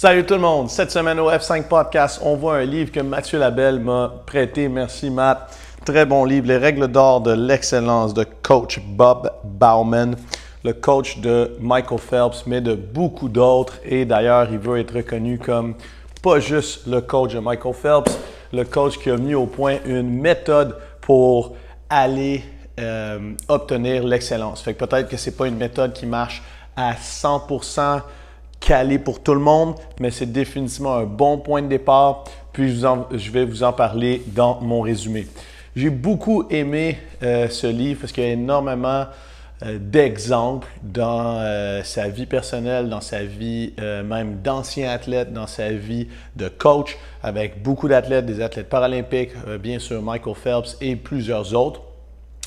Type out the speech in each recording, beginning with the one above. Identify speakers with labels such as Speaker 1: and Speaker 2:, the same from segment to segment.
Speaker 1: Salut tout le monde! Cette semaine au F5 Podcast, on voit un livre que Mathieu Labelle m'a prêté. Merci Matt. Très bon livre, Les règles d'or de l'excellence de coach Bob Bauman, le coach de Michael Phelps, mais de beaucoup d'autres. Et d'ailleurs, il veut être reconnu comme pas juste le coach de Michael Phelps, le coach qui a mis au point une méthode pour aller euh, obtenir l'excellence. Fait que peut-être que c'est pas une méthode qui marche à 100% calé pour tout le monde, mais c'est définitivement un bon point de départ. Puis je, vais vous en parler dans mon résumé. J'ai beaucoup aimé euh, ce livre parce qu'il y a énormément euh, d'exemples dans euh, sa vie personnelle, dans sa vie même d'ancien athlète, dans sa vie de coach, avec beaucoup d'athlètes, des athlètes paralympiques, bien sûr Michael Phelps et plusieurs autres.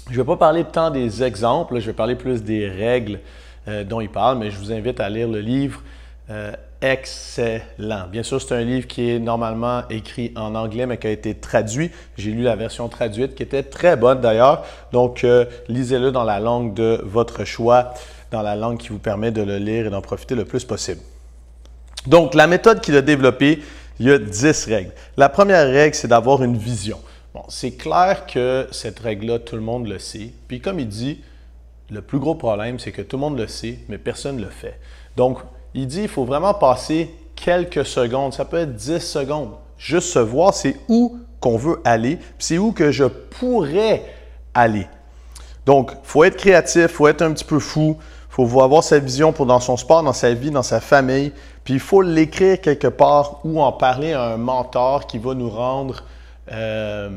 Speaker 1: Je ne vais pas parler tant des exemples, je vais parler plus des règles dont il parle, mais je vous invite à lire le livre. Euh, excellent. Bien sûr, c'est un livre qui est normalement écrit en anglais, mais qui a été traduit. J'ai lu la version traduite, qui était très bonne d'ailleurs. Donc, euh, lisez-le dans la langue de votre choix, dans la langue qui vous permet de le lire et d'en profiter le plus possible. Donc, la méthode qu'il a développée, il y a 10 règles. La première règle, c'est d'avoir une vision. Bon, c'est clair que cette règle-là, tout le monde le sait. Puis comme il dit, le plus gros problème, c'est que tout le monde le sait, mais personne ne le fait. Donc, il dit qu'il faut vraiment passer quelques secondes, ça peut être 10 secondes, juste se voir c'est où qu'on veut aller, c'est où que je pourrais aller. Donc, il faut être créatif, il faut être un petit peu fou, il faut avoir sa vision pour dans son sport, dans sa vie, dans sa famille, puis il faut l'écrire quelque part ou en parler à un mentor qui va nous rendre euh,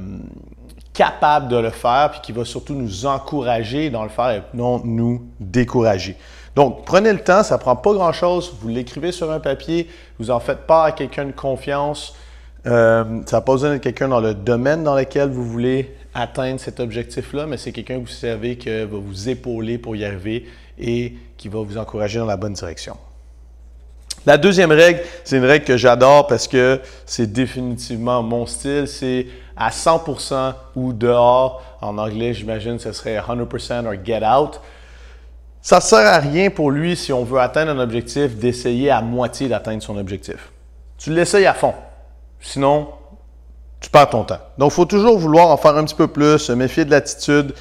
Speaker 1: capable de le faire, puis qui va surtout nous encourager dans le faire et non nous décourager. Donc, prenez le temps, ça ne prend pas grand-chose. Vous l'écrivez sur un papier, vous en faites part à quelqu'un de confiance. Euh, ça n'a pas besoin d'être quelqu'un dans le domaine dans lequel vous voulez atteindre cet objectif-là, mais c'est quelqu'un que vous savez qui va vous épauler pour y arriver et qui va vous encourager dans la bonne direction. La deuxième règle, c'est une règle que j'adore parce que c'est définitivement mon style. C'est à 100% ou dehors. En anglais, j'imagine, ce serait 100% or get out. Ça ne sert à rien pour lui, si on veut atteindre un objectif, d'essayer à moitié d'atteindre son objectif. Tu l'essayes à fond. Sinon, tu perds ton temps. Donc, il faut toujours vouloir en faire un petit peu plus, se méfier de l'attitude,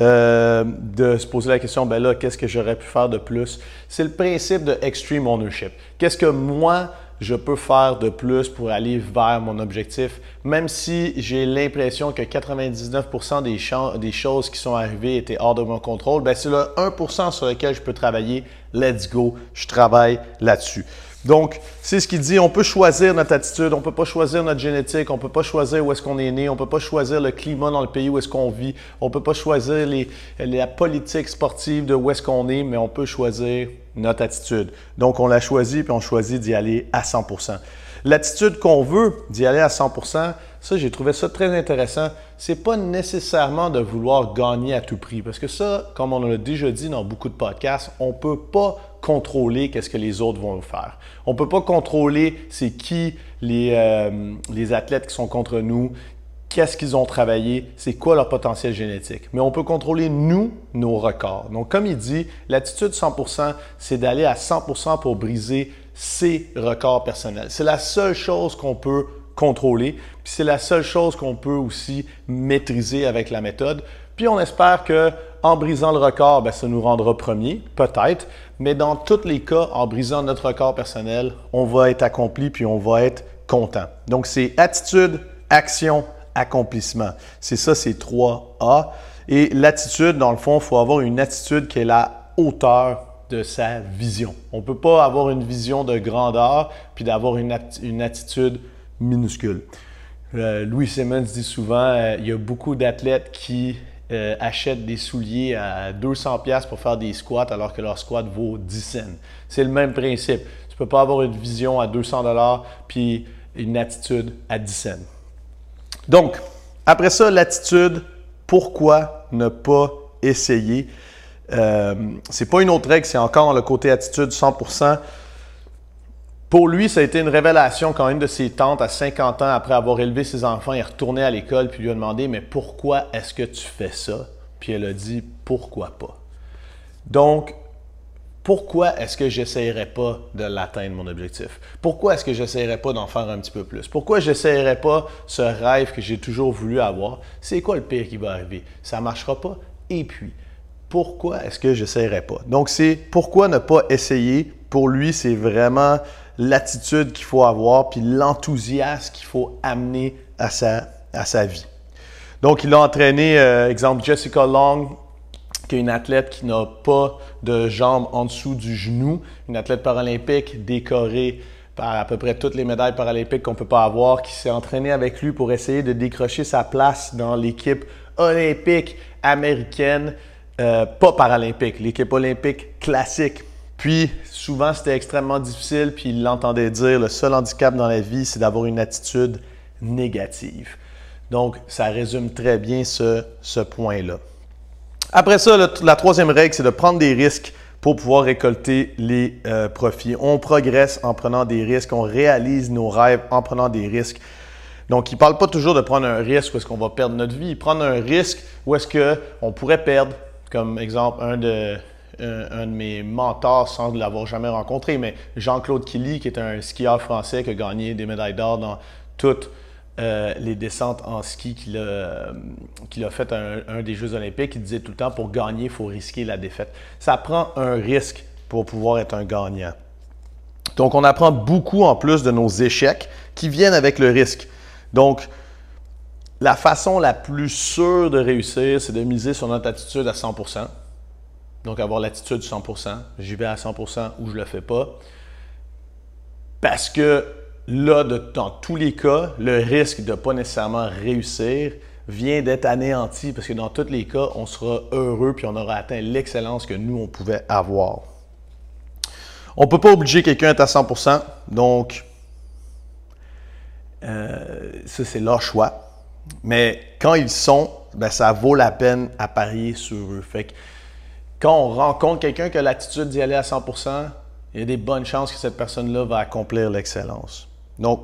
Speaker 1: euh, de se poser la question, ben là, qu'est-ce que j'aurais pu faire de plus? C'est le principe de extreme ownership. Qu'est-ce que moi, je peux faire de plus pour aller vers mon objectif, même si j'ai l'impression que 99% des, des, choses qui sont arrivées étaient hors de mon contrôle, ben c'est le 1% sur lequel je peux travailler. Let's go, je travaille là-dessus. Donc, c'est ce qu'il dit, on peut choisir notre attitude, on ne peut pas choisir notre génétique, on peut pas choisir où est-ce qu'on est né, on peut pas choisir le climat dans le pays où est-ce qu'on vit, on ne peut pas choisir la politique sportive de où est-ce qu'on est, mais on peut choisir notre attitude. Donc, on l'a choisi, puis on choisit d'y aller à 100 L'attitude qu'on veut d'y aller à 100% ça, j'ai trouvé ça très intéressant. C'est pas nécessairement de vouloir gagner à tout prix. Parce que ça, comme on l'a déjà dit dans beaucoup de podcasts, on peut pas contrôler qu'est-ce que les autres vont faire. On peut pas contrôler c'est qui les, euh, les athlètes qui sont contre nous, qu'est-ce qu'ils ont travaillé, c'est quoi leur potentiel génétique. Mais on peut contrôler, nous, nos records. Donc, comme il dit, l'attitude 100%, c'est d'aller à 100% pour briser ses records personnels. C'est la seule chose qu'on peut contrôler, puis c'est la seule chose qu'on peut aussi maîtriser avec la méthode. Puis on espère que en brisant le record, ben, ça nous rendra premier, peut-être, mais dans tous les cas, en brisant notre record personnel, on va être accompli puis on va être content. Donc c'est attitude, action, accomplissement. C'est ça, c'est 3A. Et l'attitude, dans le fond, il faut avoir une attitude qui est la hauteur de sa vision. On ne peut pas avoir une vision de grandeur puis d'avoir une, attitude minuscule. Euh, Louis Simmons dit souvent, euh, il y a beaucoup d'athlètes qui euh, achètent des souliers à 200 pièces pour faire des squats alors que leur squat vaut 10 cents. C'est le même principe. Tu ne peux pas avoir une vision à 200 dollars puis une attitude à 10 cents. Donc, après ça, l'attitude, pourquoi ne pas essayer? Euh, c'est pas une autre règle, c'est encore le côté attitude 100%. Pour lui, ça a été une révélation quand une de ses tantes, à 50 ans, après avoir élevé ses enfants, est retournée à l'école puis lui a demandé Mais pourquoi est-ce que tu fais ça Puis elle a dit Pourquoi pas Donc, pourquoi est-ce que j'essayerais pas de l'atteindre, mon objectif? Pourquoi est-ce que j'essayerais pas d'en faire un petit peu plus? Pourquoi j'essayerais pas ce rêve que j'ai toujours voulu avoir? C'est quoi le pire qui va arriver? Ça marchera pas? Et puis, pourquoi est-ce que j'essayerais pas? Donc, c'est pourquoi ne pas essayer? Pour lui, c'est vraiment l'attitude qu'il faut avoir, puis l'enthousiasme qu'il faut amener à sa, à sa vie. Donc, il a entraîné, euh, exemple, Jessica Long, qui est une athlète qui n'a pas de jambes en dessous du genou, une athlète paralympique décorée par à peu près toutes les médailles paralympiques qu'on ne peut pas avoir, qui s'est entraînée avec lui pour essayer de décrocher sa place dans l'équipe olympique américaine, euh, pas paralympique, l'équipe olympique classique. Puis souvent c'était extrêmement difficile, puis il l'entendait dire, le seul handicap dans la vie, c'est d'avoir une attitude négative. Donc ça résume très bien ce, ce point-là. Après ça, la troisième règle, c'est de prendre des risques pour pouvoir récolter les euh, profits. On progresse en prenant des risques, on réalise nos rêves en prenant des risques. Donc, il ne parle pas toujours de prendre un risque où est-ce qu'on va perdre notre vie. Prendre un risque où est-ce qu'on pourrait perdre, comme exemple, un de, un, de mes mentors sans l'avoir jamais rencontré, mais Jean-Claude Killy, qui est un skieur français qui a gagné des médailles d'or dans toutes euh, les descentes en ski qu'il a, qu'il a fait un, un, des Jeux olympiques. Il disait tout le temps, pour gagner, il faut risquer la défaite. Ça prend un risque pour pouvoir être un gagnant. Donc, on apprend beaucoup en plus de nos échecs qui viennent avec le risque. Donc, la façon la plus sûre de réussir, c'est de miser sur notre attitude à 100% Donc, avoir l'attitude 100% J'y vais à 100% ou je ne le fais pas. Parce que là, dans tous les cas, le risque de ne pas nécessairement réussir vient d'être anéanti parce que dans tous les cas, on sera heureux puis on aura atteint l'excellence que nous, on pouvait avoir. On ne peut pas obliger quelqu'un à être à 100%, donc euh, ça, c'est leur choix. Mais quand ils sont, ben, ça vaut la peine à parier sur eux. Fait que quand on rencontre quelqu'un qui a l'attitude d'y aller à 100%, il y a des bonnes chances que cette personne-là va accomplir l'excellence. Donc,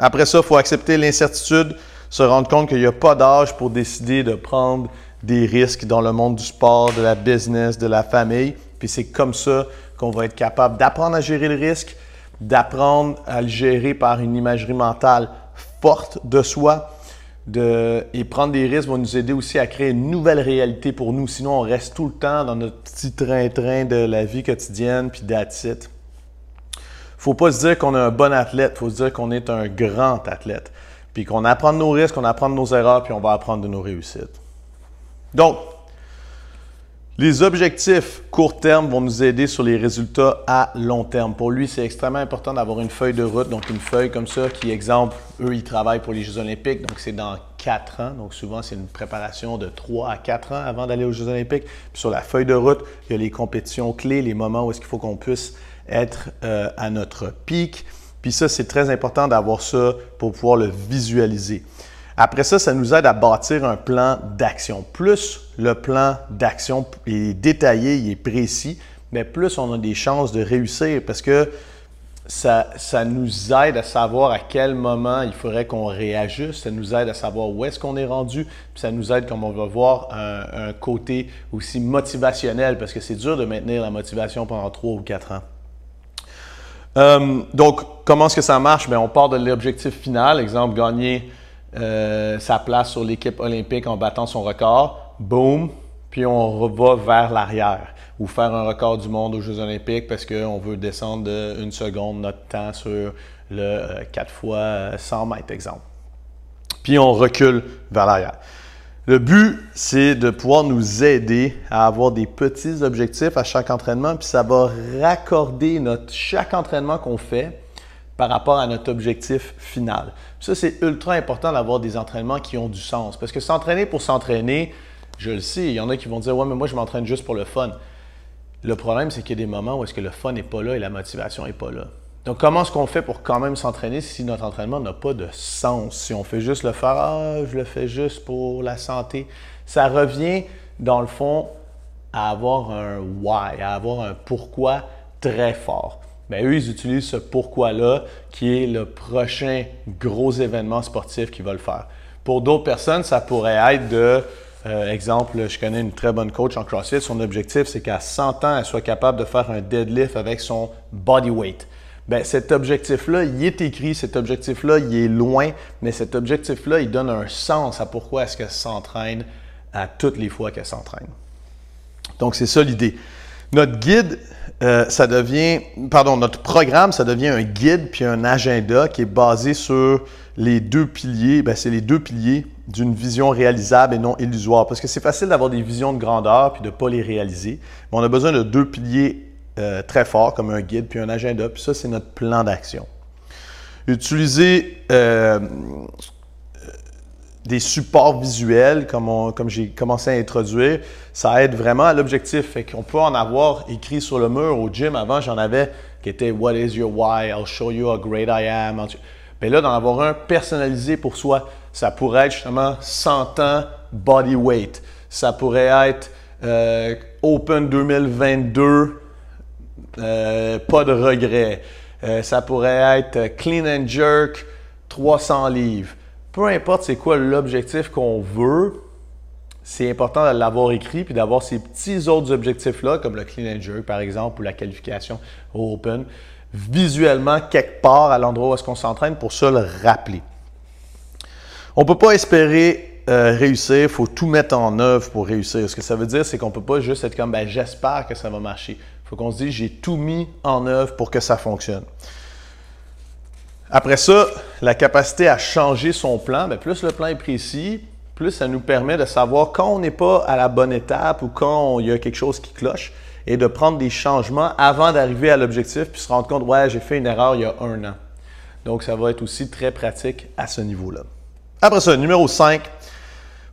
Speaker 1: après ça, il faut accepter l'incertitude, se rendre compte qu'il n'y a pas d'âge pour décider de prendre des risques dans le monde du sport, de la business, de la famille. Puis c'est comme ça qu'on va être capable d'apprendre à gérer le risque, d'apprendre à le gérer par une imagerie mentale forte de soi. De, et prendre des risques va nous aider aussi à créer une nouvelle réalité pour nous. Sinon, on reste tout le temps dans notre petit train-train de la vie quotidienne, puis that's faut pas se dire qu'on est un bon athlète, faut se dire qu'on est un grand athlète. Puis qu'on apprend de nos risques, qu'on apprend de nos erreurs, puis on va apprendre de nos réussites. Donc, les objectifs court terme vont nous aider sur les résultats à long terme. Pour lui, c'est extrêmement important d'avoir une feuille de route, donc une feuille comme ça qui, exemple, eux, ils travaillent pour les Jeux olympiques, donc c'est dans quatre ans. Donc souvent, c'est une préparation de trois à quatre ans avant d'aller aux Jeux olympiques. Puis sur la feuille de route, il y a les compétitions clés, les moments où est-ce qu'il faut qu'on puisse être euh, à notre pic. Puis ça, c'est très important d'avoir ça pour pouvoir le visualiser. Après ça, ça nous aide à bâtir un plan d'action. Plus le plan d'action est détaillé, il est précis, mais plus on a des chances de réussir parce que ça, ça nous aide à savoir à quel moment il faudrait qu'on réajuste, ça nous aide à savoir où est-ce qu'on est rendu, puis ça nous aide, comme on va voir, un, un côté aussi motivationnel parce que c'est dur de maintenir la motivation pendant trois ou quatre ans. Euh, donc, comment est-ce que ça marche? Bien, on part de l'objectif final, exemple, gagner euh, sa place sur l'équipe olympique en battant son record. Boom! Puis on va vers l'arrière ou faire un record du monde aux Jeux olympiques parce qu'on veut descendre d'une seconde notre temps sur le 4 euh, fois 100 mètres, exemple. Puis on recule vers l'arrière. Le but, c'est de pouvoir nous aider à avoir des petits objectifs à chaque entraînement, puis ça va raccorder notre, chaque entraînement qu'on fait par rapport à notre objectif final. Ça, c'est ultra important d'avoir des entraînements qui ont du sens. Parce que s'entraîner pour s'entraîner, je le sais, il y en a qui vont dire Ouais, mais moi, je m'entraîne juste pour le fun. Le problème, c'est qu'il y a des moments où est-ce que le fun n'est pas là et la motivation n'est pas là. Donc, comment est-ce qu'on fait pour quand même s'entraîner si notre entraînement n'a pas de sens? Si on fait juste le faire, ah, je le fais juste pour la santé, ça revient, dans le fond, à avoir un why, à avoir un pourquoi très fort. Bien, eux, ils utilisent ce pourquoi-là qui est le prochain gros événement sportif qu'ils veulent faire. Pour d'autres personnes, ça pourrait être de Euh, exemple, je connais une très bonne coach en CrossFit. Son objectif, c'est qu'à 100 ans, elle soit capable de faire un deadlift avec son body weight. Ben, cet objectif-là, il est écrit, cet objectif-là, il est loin, mais cet objectif-là, il donne un sens à pourquoi est-ce qu'elle s'entraîne à toutes les fois qu'elle s'entraîne. Donc, c'est ça l'idée. Notre guide, euh, ça devient, pardon, notre programme, ça devient un guide puis un agenda qui est basé sur les deux piliers. Ben, c'est les deux piliers d'une vision réalisable et non illusoire. Parce que c'est facile d'avoir des visions de grandeur puis de ne pas les réaliser. Mais on a besoin de deux piliers euh, très forts comme un guide puis un agenda. Puis ça, c'est notre plan d'action. Utiliser euh, des supports visuels, comme, j'ai commencé à introduire, ça aide vraiment à l'objectif. Fait qu'on peut en avoir écrit sur le mur au gym. Avant, j'en avais qui était What is your why? I'll show you how great I am. Mais là, d'en avoir un personnalisé pour soi, ça pourrait être justement 100 ans body weight. Ça pourrait être euh, Open 2022, euh, pas de regret. Euh, ça pourrait être Clean and Jerk, 300 livres peu importe c'est quoi l'objectif qu'on veut, c'est important de l'avoir écrit puis d'avoir ces petits autres objectifs-là, comme le clean and par exemple ou la qualification Open, visuellement quelque part à l'endroit où est-ce qu'on s'entraîne pour se le rappeler. On ne peut pas espérer euh, réussir, il faut tout mettre en œuvre pour réussir. Ce que ça veut dire, c'est qu'on ne peut pas juste être comme ben, j'espère que ça va marcher. Il faut qu'on se dise j'ai tout mis en œuvre pour que ça fonctionne. Après ça, la capacité à changer son plan, bien, plus le plan est précis, plus ça nous permet de savoir quand on n'est pas à la bonne étape ou quand il y a quelque chose qui cloche et de prendre des changements avant d'arriver à l'objectif puis se rendre compte, ouais, j'ai fait une erreur il y a un an. Donc, ça va être aussi très pratique à ce niveau-là. Après ça, numéro 5, il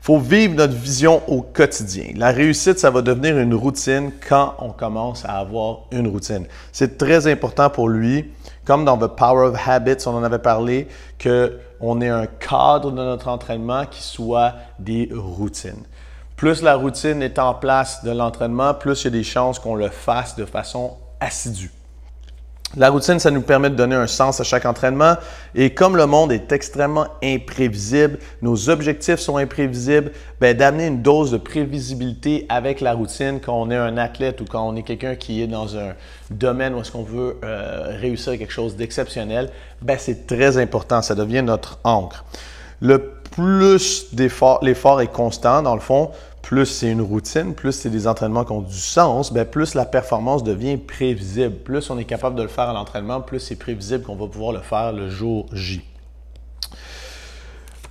Speaker 1: faut vivre notre vision au quotidien. La réussite, ça va devenir une routine quand on commence à avoir une routine. C'est très important pour lui, comme dans The Power of Habits, on en avait parlé, qu'on ait un cadre de notre entraînement qui soit des routines. Plus la routine est en place de l'entraînement, plus il y a des chances qu'on le fasse de façon assidue. La routine, ça nous permet de donner un sens à chaque entraînement. Et comme le monde est extrêmement imprévisible, nos objectifs sont imprévisibles, ben, d'amener une dose de prévisibilité avec la routine quand on est un athlète ou quand on est quelqu'un qui est dans un domaine où est-ce qu'on veut euh, réussir quelque chose d'exceptionnel, ben, c'est très important. Ça devient notre encre. Le plus l'effort est constant, dans le fond, plus c'est une routine, plus c'est des entraînements qui ont du sens, bien, plus la performance devient prévisible. Plus on est capable de le faire à l'entraînement, plus c'est prévisible qu'on va pouvoir le faire le jour J.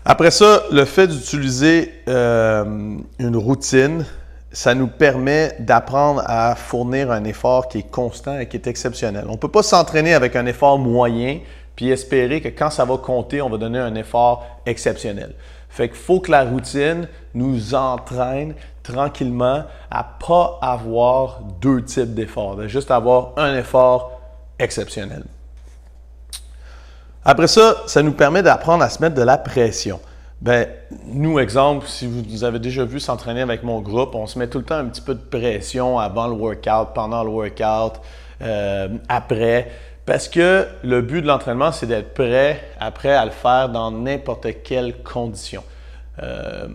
Speaker 1: Après ça, le fait d'utiliser euh, une routine, ça nous permet d'apprendre à fournir un effort qui est constant et qui est exceptionnel. On ne peut pas s'entraîner avec un effort moyen puis espérer que quand ça va compter, on va donner un effort exceptionnel. Fait qu'il faut que la routine nous entraîne tranquillement à pas avoir deux types d'efforts, de juste avoir un effort exceptionnel. Après ça, ça nous permet d'apprendre à se mettre de la pression. Ben, nous, exemple, si vous avez déjà vu s'entraîner avec mon groupe, on se met tout le temps un petit peu de pression avant le workout, pendant le workout, euh, après. Parce que le but de l'entraînement, c'est d'être prêt après à le faire dans n'importe quelle condition. Euh,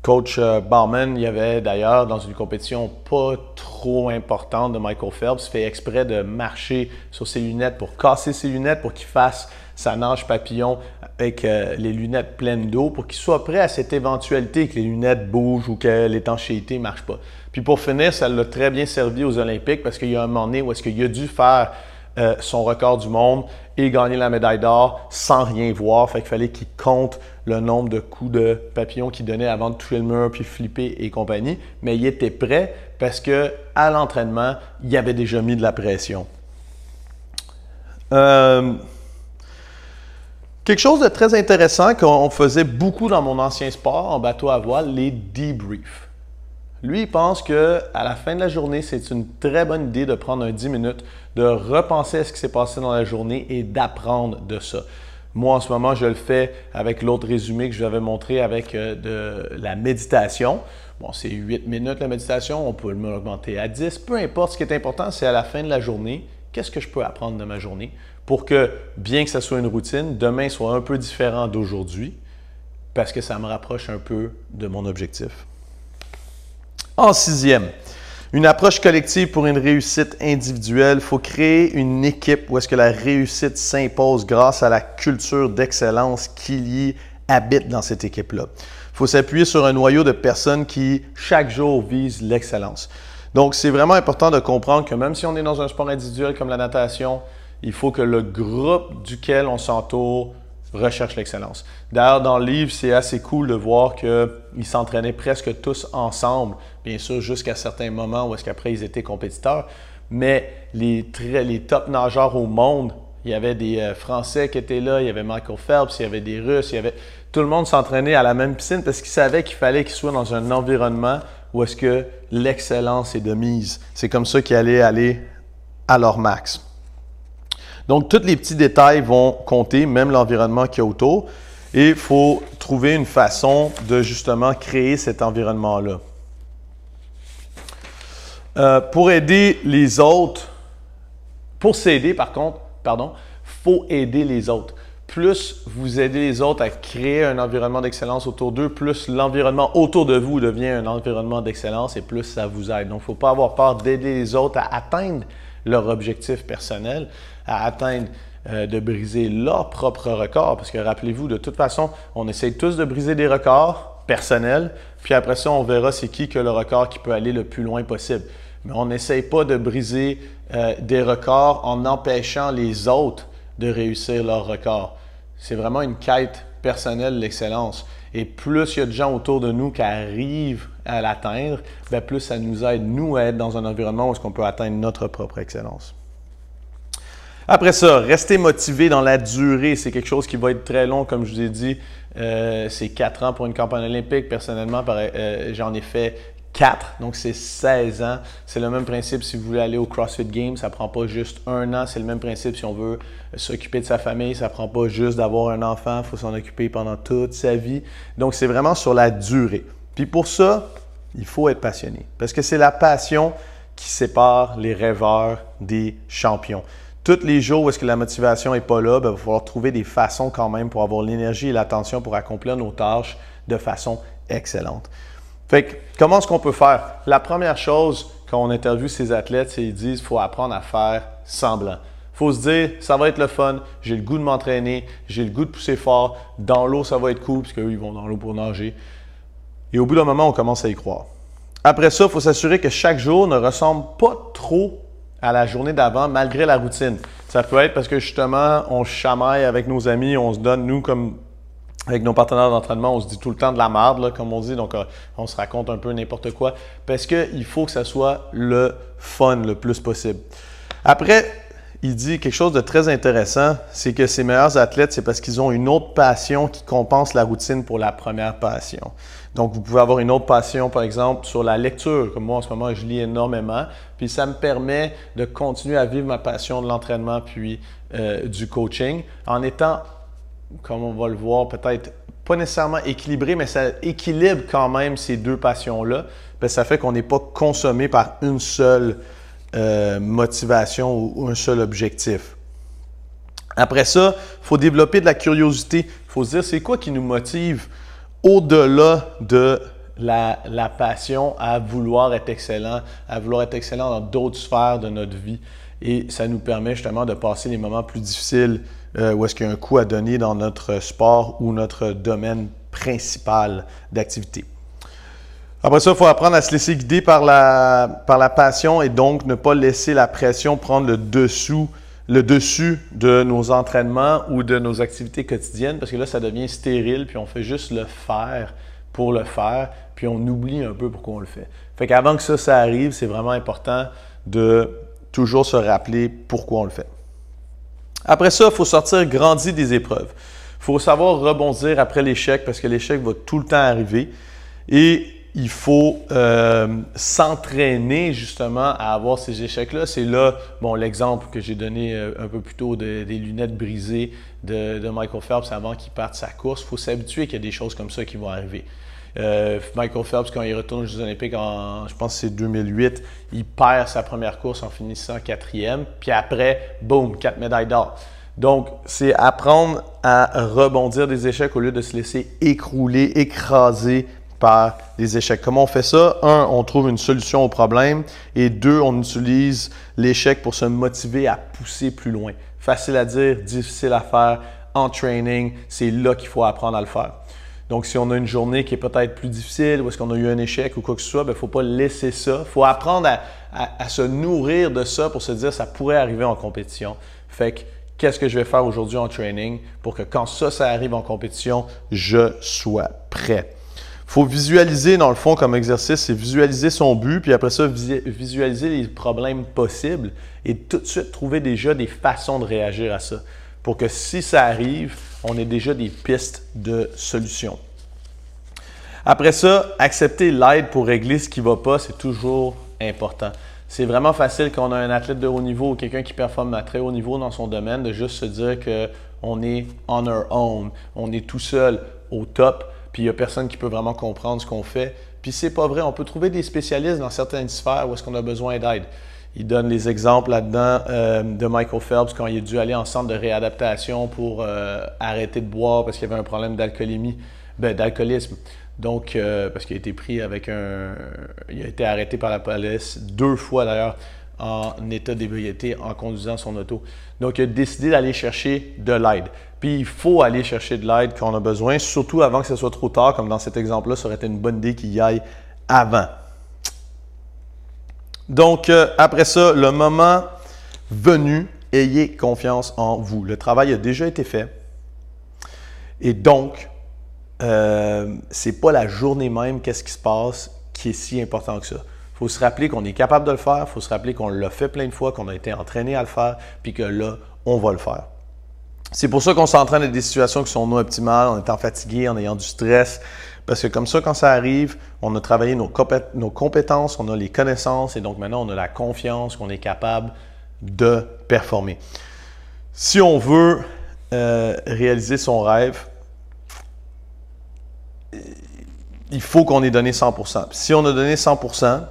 Speaker 1: coach euh, Bauman, il y avait d'ailleurs dans une compétition pas trop importante de Michael Phelps, fait exprès de marcher sur ses lunettes pour casser ses lunettes pour qu'il fasse sa nage papillon avec euh, les lunettes pleines d'eau pour qu'il soit prêt à cette éventualité que les lunettes bougent ou que l'étanchéité ne marche pas. Puis pour finir, ça l'a très bien servi aux Olympiques parce qu'il y a un moment donné où est-ce qu'il a dû faire euh, son record du monde et gagner la médaille d'or sans rien voir. Fait qu'il fallait qu'il compte le nombre de coups de papillon qu'il donnait avant de toucher puis flipper et compagnie. Mais il était prêt parce que à l'entraînement, il avait déjà mis de la pression. Euh, quelque chose de très intéressant qu'on faisait beaucoup dans mon ancien sport en bateau à voile, les debriefs. Lui, il pense que à la fin de la journée, c'est une très bonne idée de prendre un 10 minutes, de repenser à ce qui s'est passé dans la journée et d'apprendre de ça. Moi, en ce moment, je le fais avec l'autre résumé que je vous avais montré avec euh, de la méditation. Bon, c'est 8 minutes la méditation, on peut l'augmenter à 10. Peu importe, ce qui est important, c'est à la fin de la journée, qu'est-ce que je peux apprendre de ma journée pour que, bien que ça soit une routine, demain soit un peu différent d'aujourd'hui parce que ça me rapproche un peu de mon objectif. En sixième, une approche collective pour une réussite individuelle. Il faut créer une équipe où est-ce que la réussite s'impose grâce à la culture d'excellence qui y habite dans cette équipe-là. Il faut s'appuyer sur un noyau de personnes qui, chaque jour, visent l'excellence. Donc, c'est vraiment important de comprendre que même si on est dans un sport individuel comme la natation, il faut que le groupe duquel on s'entoure recherche l'excellence. D'ailleurs, dans le livre, c'est assez cool de voir qu'ils s'entraînaient presque tous ensemble, bien sûr, jusqu'à certains moments où est-ce qu'après ils étaient compétiteurs. Mais les, top nageurs au monde, il y avait des euh, Français qui étaient là, il y avait Michael Phelps, il y avait des Russes, il y avait tout le monde s'entraînait à la même piscine parce qu'ils savaient qu'il fallait qu'ils soient dans un environnement où est-ce que l'excellence est de mise. C'est comme ça qu'ils allaient aller à leur max. Donc, tous les petits détails vont compter, même l'environnement qui est autour. Et il faut trouver une façon de justement créer cet environnement-là. Euh, pour aider les autres, pour s'aider par contre, pardon, faut aider les autres. Plus vous aidez les autres à créer un environnement d'excellence autour d'eux, plus l'environnement autour de vous devient un environnement d'excellence et plus ça vous aide. Donc, il ne faut pas avoir peur d'aider les autres à atteindre leur objectif personnel, à atteindre euh, de briser leur propre record. Parce que rappelez-vous, de toute façon, on essaye tous de briser des records personnels, puis après ça, on verra c'est qui que le record qui peut aller le plus loin possible. Mais on n'essaye pas de briser euh, des records en empêchant les autres de réussir leur record. C'est vraiment une quête personnelle, l'excellence. Et plus il y a de gens autour de nous qui arrivent à l'atteindre, ben, plus ça nous aide, nous, à être dans un environnement où on peut atteindre notre propre excellence. Après ça, rester motivé dans la durée, c'est quelque chose qui va être très long, comme je vous ai dit. Euh, c'est quatre ans pour une campagne olympique. Personnellement, euh, j'en ai fait 4, donc c'est 16 ans. C'est le même principe si vous voulez aller au CrossFit Games, ça prend pas juste un an. C'est le même principe si on veut s'occuper de sa famille, ça prend pas juste d'avoir un enfant, il faut s'en occuper pendant toute sa vie. Donc c'est vraiment sur la durée. Puis pour ça, il faut être passionné, parce que c'est la passion qui sépare les rêveurs des champions. Tous les jours où que la motivation n'est pas là, ben, il va falloir trouver des façons quand même pour avoir l'énergie et l'attention pour accomplir nos tâches de façon excellente. Fait que, comment est-ce qu'on peut faire? La première chose, quand on interviewe ces athlètes, c'est qu'ils disent qu'il faut apprendre à faire semblant. Il faut se dire, ça va être le fun, j'ai le goût de m'entraîner, j'ai le goût de pousser fort, dans l'eau, ça va être cool, parce ils vont dans l'eau pour nager. Et au bout d'un moment, on commence à y croire. Après ça, il faut s'assurer que chaque jour ne ressemble pas trop à la journée d'avant, malgré la routine. Ça peut être parce que justement, on chamaille avec nos amis, on se donne, nous, comme avec nos partenaires d'entraînement, on se dit tout le temps de la merde, comme on dit, donc on se raconte un peu n'importe quoi, parce qu'il faut que ça soit le fun le plus possible. Après, il dit quelque chose de très intéressant, c'est que ces meilleurs athlètes, c'est parce qu'ils ont une autre passion qui compense la routine pour la première passion. Donc, vous pouvez avoir une autre passion, par exemple, sur la lecture, comme moi en ce moment, je lis énormément, puis ça me permet de continuer à vivre ma passion de l'entraînement puis euh, du coaching en étant comme on va le voir, peut-être pas nécessairement équilibré, mais ça équilibre quand même ces deux passions-là. Ça fait qu'on n'est pas consommé par une seule euh, motivation ou un seul objectif. Après ça, il faut développer de la curiosité. Il faut se dire, c'est quoi qui nous motive au-delà de la, passion à vouloir être excellent, à vouloir être excellent dans d'autres sphères de notre vie. Et ça nous permet justement de passer les moments plus difficiles euh, où est-ce qu'il y a un coup à donner dans notre sport ou notre domaine principal d'activité. Après ça, il faut apprendre à se laisser guider par la, par la passion et donc ne pas laisser la pression prendre le dessous, le dessus de nos entraînements ou de nos activités quotidiennes parce que là, ça devient stérile puis on fait juste le faire pour le faire puis on oublie un peu pourquoi on le fait. Fait qu'avant que ça, ça arrive, c'est vraiment important de toujours se rappeler pourquoi on le fait. Après ça, il faut sortir grandi des épreuves. Il faut savoir rebondir après l'échec parce que l'échec va tout le temps arriver. Et il faut euh, s'entraîner justement à avoir ces échecs-là. C'est là, bon, l'exemple que j'ai donné euh, un peu plus tôt des lunettes brisées de, Michael Phelps avant qu'il parte sa course. Il faut s'habituer qu'il y a des choses comme ça qui vont arriver. Euh, Michael Phelps, quand il retourne aux Jeux Olympiques en, je pense c'est 2008, il perd sa première course en finissant quatrième. Puis après, boum, quatre médailles d'or. Donc, c'est apprendre à rebondir des échecs au lieu de se laisser écrouler, écraser par les échecs. Comment on fait ça? Un, on trouve une solution au problème. Et deux, on utilise l'échec pour se motiver à pousser plus loin. Facile à dire, difficile à faire. En training, c'est là qu'il faut apprendre à le faire. Donc, si on a une journée qui est peut-être plus difficile ou est-ce qu'on a eu un échec ou quoi que ce soit, il ben, ne faut pas laisser ça. Il faut apprendre à, se nourrir de ça pour se dire ça pourrait arriver en compétition. Fait que, qu'est-ce que je vais faire aujourd'hui en training pour que quand ça, ça arrive en compétition, je sois prêt? Il faut visualiser, dans le fond, comme exercice, c'est visualiser son but, puis après ça, visualiser les problèmes possibles et tout de suite trouver déjà des façons de réagir à ça pour que si ça arrive, on ait déjà des pistes de solutions. Après ça, accepter l'aide pour régler ce qui ne va pas, c'est toujours important. C'est vraiment facile quand on a un athlète de haut niveau ou quelqu'un qui performe à très haut niveau dans son domaine de juste se dire qu'on est on our own, on est tout seul au top, puis il n'y a personne qui peut vraiment comprendre ce qu'on fait. Puis c'est pas vrai, on peut trouver des spécialistes dans certaines sphères où est-ce qu'on a besoin d'aide. Il donne les exemples là-dedans euh, de Michael Phelps quand il a dû aller en centre de réadaptation pour euh, arrêter de boire parce qu'il avait un problème d'alcoolémie, ben, d'alcoolisme. Donc, euh, parce qu'il a été pris avec un. Il a été arrêté par la police deux fois d'ailleurs en état d'ébriété en conduisant son auto. Donc, il a décidé d'aller chercher de l'aide. Puis, il faut aller chercher de l'aide quand on a besoin, surtout avant que ce soit trop tard, comme dans cet exemple-là, ça aurait été une bonne idée qu'il y aille avant. Donc, euh, après ça, le moment venu, ayez confiance en vous. Le travail a déjà été fait. Et donc, euh, ce n'est pas la journée même, qu'est-ce qui se passe, qui est si important que ça. Il faut se rappeler qu'on est capable de le faire, il faut se rappeler qu'on l'a fait plein de fois, qu'on a été entraîné à le faire, puis que là, on va le faire. C'est pour ça qu'on s'entraîne à des situations qui sont non optimales, en étant fatigué, en ayant du stress, parce que comme ça, quand ça arrive, on a travaillé nos, compétences, on a les connaissances et donc maintenant on a la confiance qu'on est capable de performer. Si on veut euh, réaliser son rêve, il faut qu'on ait donné 100%. Si on a donné 100%,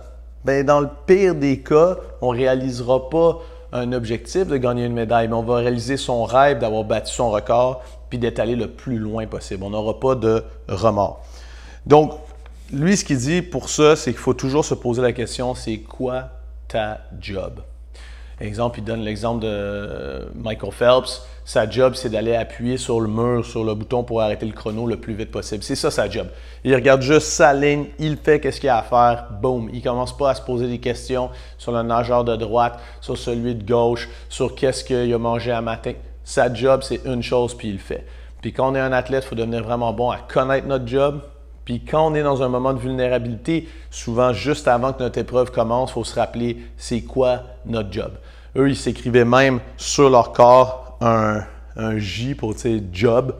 Speaker 1: ben dans le pire des cas, on réalisera pas un objectif de gagner une médaille, mais on va réaliser son rêve d'avoir battu son record puis d'être allé le plus loin possible. On n'aura pas de remords. Donc, lui, ce qu'il dit pour ça, c'est qu'il faut toujours se poser la question, c'est quoi ta job? Exemple, il donne l'exemple de euh, Michael Phelps. Sa job, c'est d'aller appuyer sur le mur, sur le bouton pour arrêter le chrono le plus vite possible. C'est ça sa job. Il regarde juste sa ligne, il fait qu'est-ce qu'il a à faire, boum. Il commence pas à se poser des questions sur le nageur de droite, sur celui de gauche, sur qu'est-ce qu'il a mangé à matin. Sa job, c'est une chose, puis il le fait. Puis quand on est un athlète, il faut devenir vraiment bon à connaître notre job, puis quand on est dans un moment de vulnérabilité, souvent juste avant que notre épreuve commence, il faut se rappeler c'est quoi notre job. Eux, ils s'écrivaient même sur leur corps un, J pour job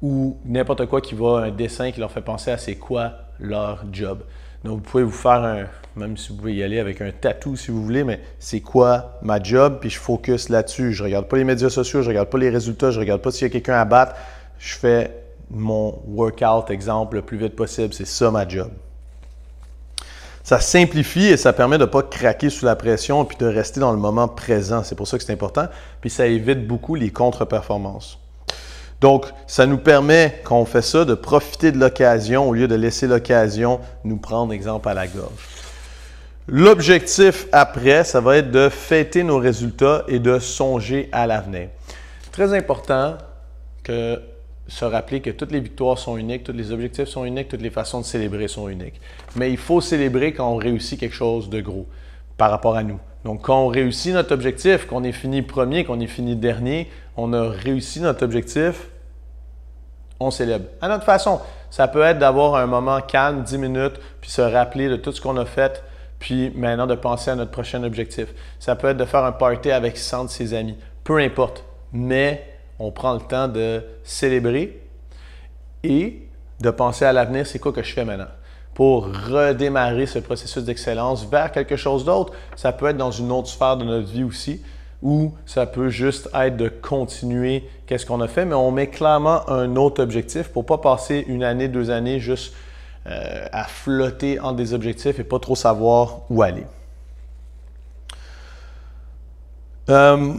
Speaker 1: ou n'importe quoi qui va, un dessin qui leur fait penser à c'est quoi leur job. Donc, vous pouvez vous faire un, même si vous pouvez y aller avec un tatou si vous voulez, mais c'est quoi ma job, puis je focus là-dessus. Je regarde pas les médias sociaux, je regarde pas les résultats, je regarde pas s'il y a quelqu'un à battre. Je fais mon workout, exemple, le plus vite possible. C'est ça ma job. Ça simplifie et ça permet de ne pas craquer sous la pression et de rester dans le moment présent. C'est pour ça que c'est important. Puis ça évite beaucoup les contre-performances. Donc, ça nous permet, quand on fait ça, de profiter de l'occasion au lieu de laisser l'occasion nous prendre, exemple, à la gorge. L'objectif après, ça va être de fêter nos résultats et de songer à l'avenir. Très important que se rappeler que toutes les victoires sont uniques, tous les objectifs sont uniques, toutes les façons de célébrer sont uniques. Mais il faut célébrer quand on réussit quelque chose de gros par rapport à nous. Donc, quand on réussit notre objectif, qu'on est fini premier, qu'on est fini dernier, on a réussi notre objectif, on célèbre. À notre façon, ça peut être d'avoir un moment calme, 10 minutes, puis se rappeler de tout ce qu'on a fait, puis maintenant de penser à notre prochain objectif. Ça peut être de faire un party avec 100 de ses amis. Peu importe. Mais on prend le temps de célébrer et de penser à l'avenir, c'est quoi que je fais maintenant pour redémarrer ce processus d'excellence vers quelque chose d'autre. Ça peut être dans une autre sphère de notre vie aussi, ou ça peut juste être de continuer qu'est-ce qu'on a fait, mais on met clairement un autre objectif pour pas passer une année, deux années juste euh, à flotter entre des objectifs et pas trop savoir où aller. Euh,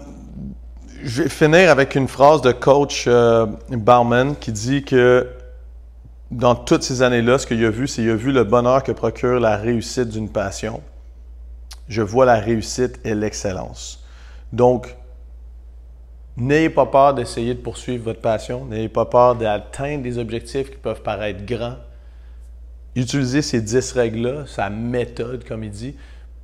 Speaker 1: je vais finir avec une phrase de coach euh, Bauman qui dit que dans toutes ces années-là, ce qu'il a vu, c'est qu'il a vu le bonheur que procure la réussite d'une passion. Je vois la réussite et l'excellence. Donc, n'ayez pas peur d'essayer de poursuivre votre passion. N'ayez pas peur d'atteindre des objectifs qui peuvent paraître grands. Utilisez ces 10 règles-là, sa méthode, comme il dit,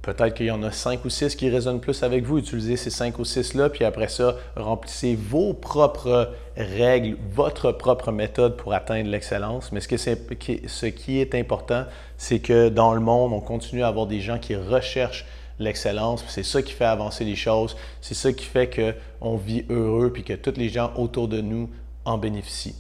Speaker 1: Peut-être qu'il y en a cinq ou six qui résonnent plus avec vous. Utilisez ces cinq ou six-là, puis après ça, remplissez vos propres règles, votre propre méthode pour atteindre l'excellence. Mais ce, qui est important, c'est que dans le monde, on continue à avoir des gens qui recherchent l'excellence. C'est ça qui fait avancer les choses. C'est ça qui fait qu'on vit heureux, puis que tous les gens autour de nous en bénéficient.